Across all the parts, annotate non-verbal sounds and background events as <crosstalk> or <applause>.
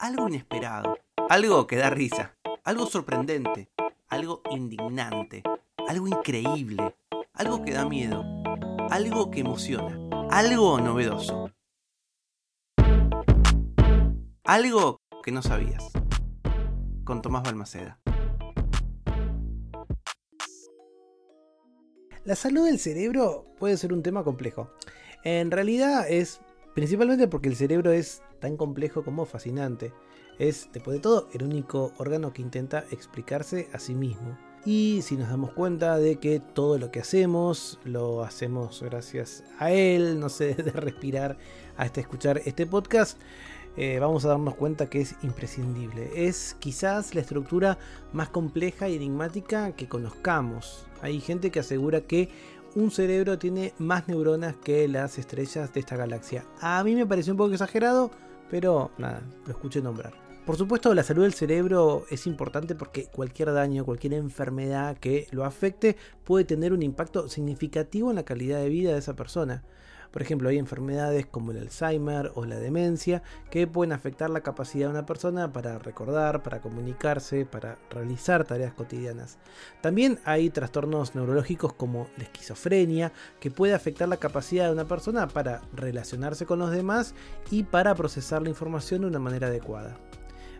algo inesperado, algo que da risa, algo sorprendente, algo indignante, algo increíble, algo que da miedo, algo que emociona, algo novedoso. Algo que no sabías. Con Tomás Balmaceda. La salud del cerebro puede ser un tema complejo. En realidad es principalmente porque el cerebro es tan complejo como fascinante. Es, después de todo, el único órgano que intenta explicarse a sí mismo. Y si nos damos cuenta de que todo lo que hacemos lo hacemos gracias a él, <laughs> no sé, de respirar hasta escuchar este podcast, eh, vamos a darnos cuenta que es imprescindible. Es quizás la estructura más compleja y enigmática que conozcamos. Hay gente que asegura que un cerebro tiene más neuronas que las estrellas de esta galaxia. A mí me pareció un poco exagerado, pero nada, lo escuché nombrar. Por supuesto, la salud del cerebro es importante porque cualquier daño, cualquier enfermedad que lo afecte puede tener un impacto significativo en la calidad de vida de esa persona. Por ejemplo, hay enfermedades como el Alzheimer o la demencia que pueden afectar la capacidad de una persona para recordar, para comunicarse, para realizar tareas cotidianas. También hay trastornos neurológicos como la esquizofrenia que puede afectar la capacidad de una persona para relacionarse con los demás y para procesar la información de una manera adecuada.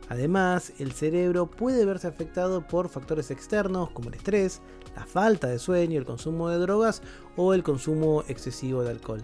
Además, el cerebro puede verse afectado por factores externos como el estrés, la falta de sueño, el consumo de drogas o el consumo excesivo de alcohol.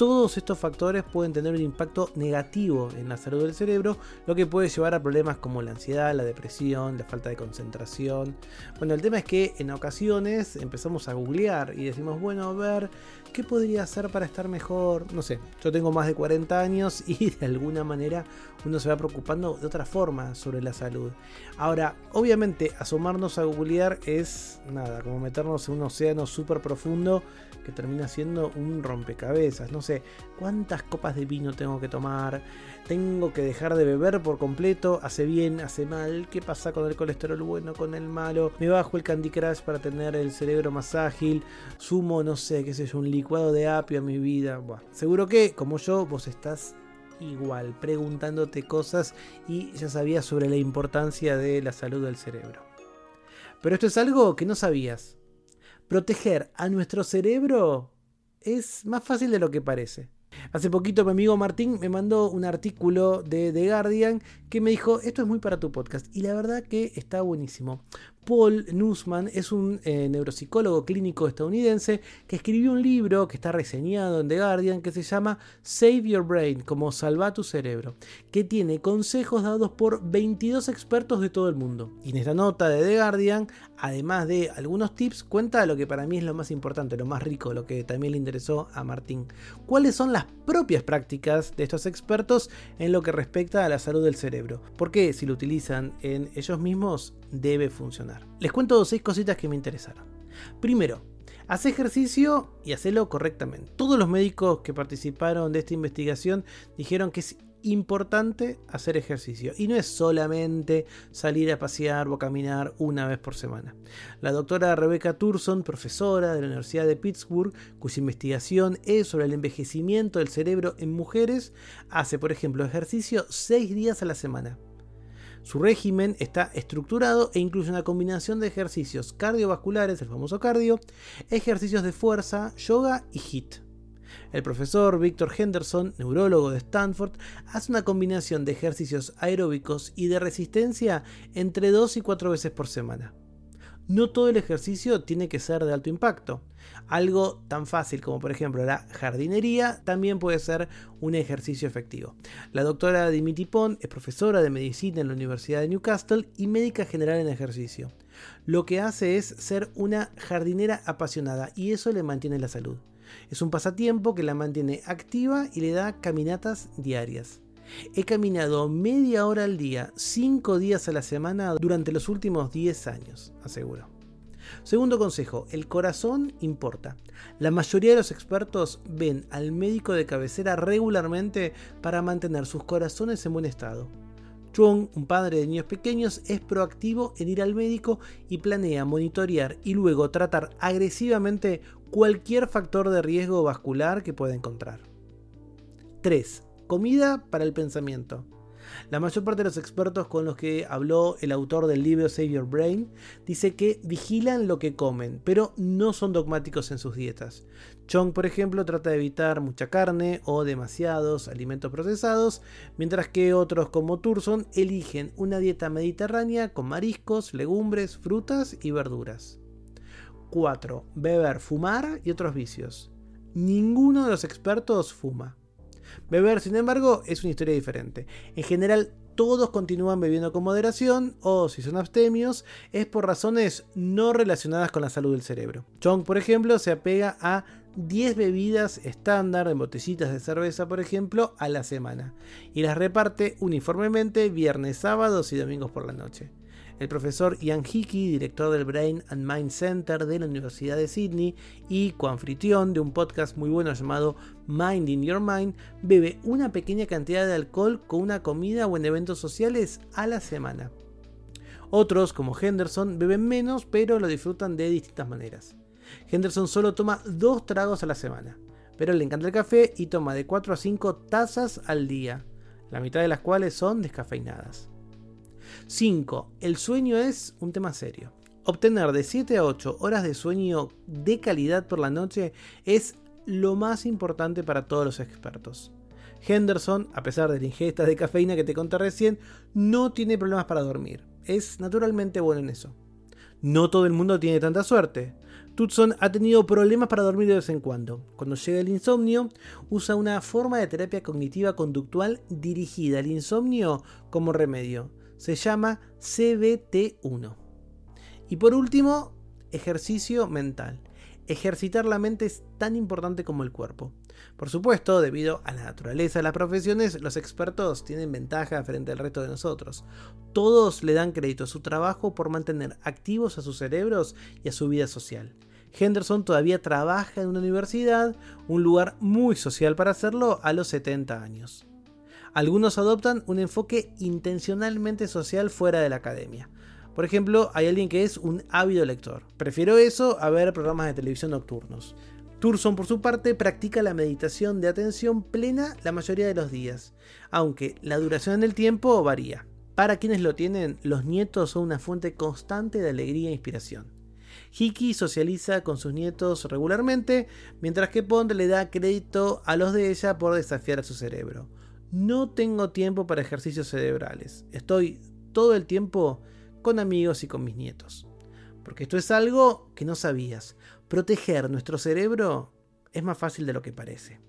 Todos estos factores pueden tener un impacto negativo en la salud del cerebro, lo que puede llevar a problemas como la ansiedad, la depresión, la falta de concentración. Bueno, el tema es que en ocasiones empezamos a googlear y decimos, bueno, a ver, ¿qué podría hacer para estar mejor? No sé, yo tengo más de 40 años <laughs> y de alguna manera uno se va preocupando de otra forma sobre la salud. Ahora, obviamente, asomarnos a googlear es nada, como meternos en un océano súper profundo que termina siendo un rompecabezas. No sé, ¿cuántas copas de vino tengo que tomar? ¿Tengo que dejar de beber por completo? ¿Hace bien? ¿Hace mal? ¿Qué pasa con el colesterol bueno? ¿Con el malo? ¿Me bajo el Candy Crush para tener el cerebro más ágil? ¿Sumo, no sé, qué sé yo, un licuado de apio a mi vida? seguro que, como yo, vos estás igual, preguntándote cosas y ya sabías sobre la importancia de la salud del cerebro. Pero esto es algo que no sabías. Proteger a nuestro cerebro es más fácil de lo que parece. Hace poquito mi amigo Martín me mandó un artículo de The Guardian que me dijo, esto es muy para tu podcast. Y la verdad que está buenísimo. Paul Nussman es un eh, neuropsicólogo clínico estadounidense que escribió un libro que está reseñado en The Guardian que se llama Save Your Brain, como salva tu cerebro, que tiene consejos dados por 22 expertos de todo el mundo. Y en esta nota de The Guardian, además de algunos tips, cuenta lo que para mí es lo más importante, lo más rico, lo que también le interesó a Martín. ¿Cuáles son las propias prácticas de estos expertos en lo que respecta a la salud del cerebro? Porque si lo utilizan en ellos mismos, debe funcionar. Les cuento seis cositas que me interesaron. Primero, haz ejercicio y hacelo correctamente. Todos los médicos que participaron de esta investigación dijeron que es importante hacer ejercicio y no es solamente salir a pasear o a caminar una vez por semana. La doctora Rebecca Turson, profesora de la Universidad de Pittsburgh, cuya investigación es sobre el envejecimiento del cerebro en mujeres, hace por ejemplo ejercicio seis días a la semana. Su régimen está estructurado e incluye una combinación de ejercicios cardiovasculares, el famoso cardio, ejercicios de fuerza, yoga y HIIT. El profesor Victor Henderson, neurólogo de Stanford, hace una combinación de ejercicios aeróbicos y de resistencia entre 2 y 4 veces por semana. No todo el ejercicio tiene que ser de alto impacto. Algo tan fácil como por ejemplo la jardinería también puede ser un ejercicio efectivo. La doctora Dimitri Pond es profesora de medicina en la Universidad de Newcastle y médica general en ejercicio. Lo que hace es ser una jardinera apasionada y eso le mantiene la salud. Es un pasatiempo que la mantiene activa y le da caminatas diarias. He caminado media hora al día, 5 días a la semana durante los últimos 10 años, aseguro. Segundo consejo, el corazón importa. La mayoría de los expertos ven al médico de cabecera regularmente para mantener sus corazones en buen estado. Chung, un padre de niños pequeños, es proactivo en ir al médico y planea monitorear y luego tratar agresivamente cualquier factor de riesgo vascular que pueda encontrar. 3. Comida para el pensamiento. La mayor parte de los expertos con los que habló el autor del libro Save Your Brain dice que vigilan lo que comen, pero no son dogmáticos en sus dietas. Chong, por ejemplo, trata de evitar mucha carne o demasiados alimentos procesados, mientras que otros como Turson eligen una dieta mediterránea con mariscos, legumbres, frutas y verduras. 4. Beber, fumar y otros vicios. Ninguno de los expertos fuma. Beber, sin embargo, es una historia diferente. En general, todos continúan bebiendo con moderación o si son abstemios es por razones no relacionadas con la salud del cerebro. Chong, por ejemplo, se apega a 10 bebidas estándar en botellitas de cerveza, por ejemplo, a la semana y las reparte uniformemente viernes, sábados y domingos por la noche. El profesor Ian Hickey, director del Brain and Mind Center de la Universidad de Sydney y coanfitrión de un podcast muy bueno llamado Mind in Your Mind, bebe una pequeña cantidad de alcohol con una comida o en eventos sociales a la semana. Otros, como Henderson, beben menos pero lo disfrutan de distintas maneras. Henderson solo toma dos tragos a la semana, pero le encanta el café y toma de 4 a 5 tazas al día, la mitad de las cuales son descafeinadas. 5. El sueño es un tema serio. Obtener de 7 a 8 horas de sueño de calidad por la noche es lo más importante para todos los expertos. Henderson, a pesar de la ingesta de cafeína que te conté recién, no tiene problemas para dormir. Es naturalmente bueno en eso. No todo el mundo tiene tanta suerte. Tutson ha tenido problemas para dormir de vez en cuando. Cuando llega el insomnio, usa una forma de terapia cognitiva conductual dirigida al insomnio como remedio se llama CBT1. Y por último, ejercicio mental. Ejercitar la mente es tan importante como el cuerpo. Por supuesto, debido a la naturaleza de las profesiones, los expertos tienen ventaja frente al resto de nosotros. Todos le dan crédito a su trabajo por mantener activos a sus cerebros y a su vida social. Henderson todavía trabaja en una universidad, un lugar muy social para hacerlo, a los 70 años. Algunos adoptan un enfoque intencionalmente social fuera de la academia. Por ejemplo, hay alguien que es un ávido lector. Prefiero eso a ver programas de televisión nocturnos. Turson, por su parte, practica la meditación de atención plena la mayoría de los días, aunque la duración en el tiempo varía. Para quienes lo tienen, los nietos son una fuente constante de alegría e inspiración. Hickey socializa con sus nietos regularmente, mientras que Pond le da crédito a los de ella por desafiar a su cerebro. No tengo tiempo para ejercicios cerebrales. Estoy todo el tiempo con amigos y con mis nietos. Porque esto es algo que no sabías. Proteger nuestro cerebro es más fácil de lo que parece.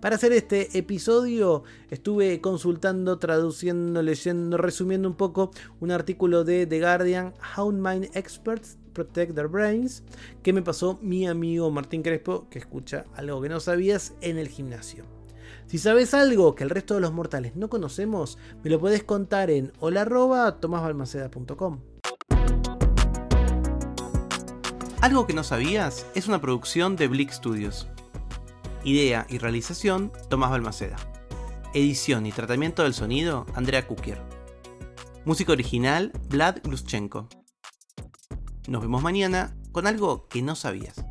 Para hacer este episodio estuve consultando, traduciendo, leyendo, resumiendo un poco un artículo de The Guardian, How Mind Experts Protect Their Brains, que me pasó mi amigo Martín Crespo, que escucha algo que no sabías en el gimnasio. Si sabes algo que el resto de los mortales no conocemos, me lo puedes contar en hola.tomasbalmaceda.com. Algo que no sabías es una producción de Blick Studios. Idea y realización, Tomás Balmaceda. Edición y tratamiento del sonido, Andrea Kukier. Música original, Vlad Gluschenko. Nos vemos mañana con algo que no sabías.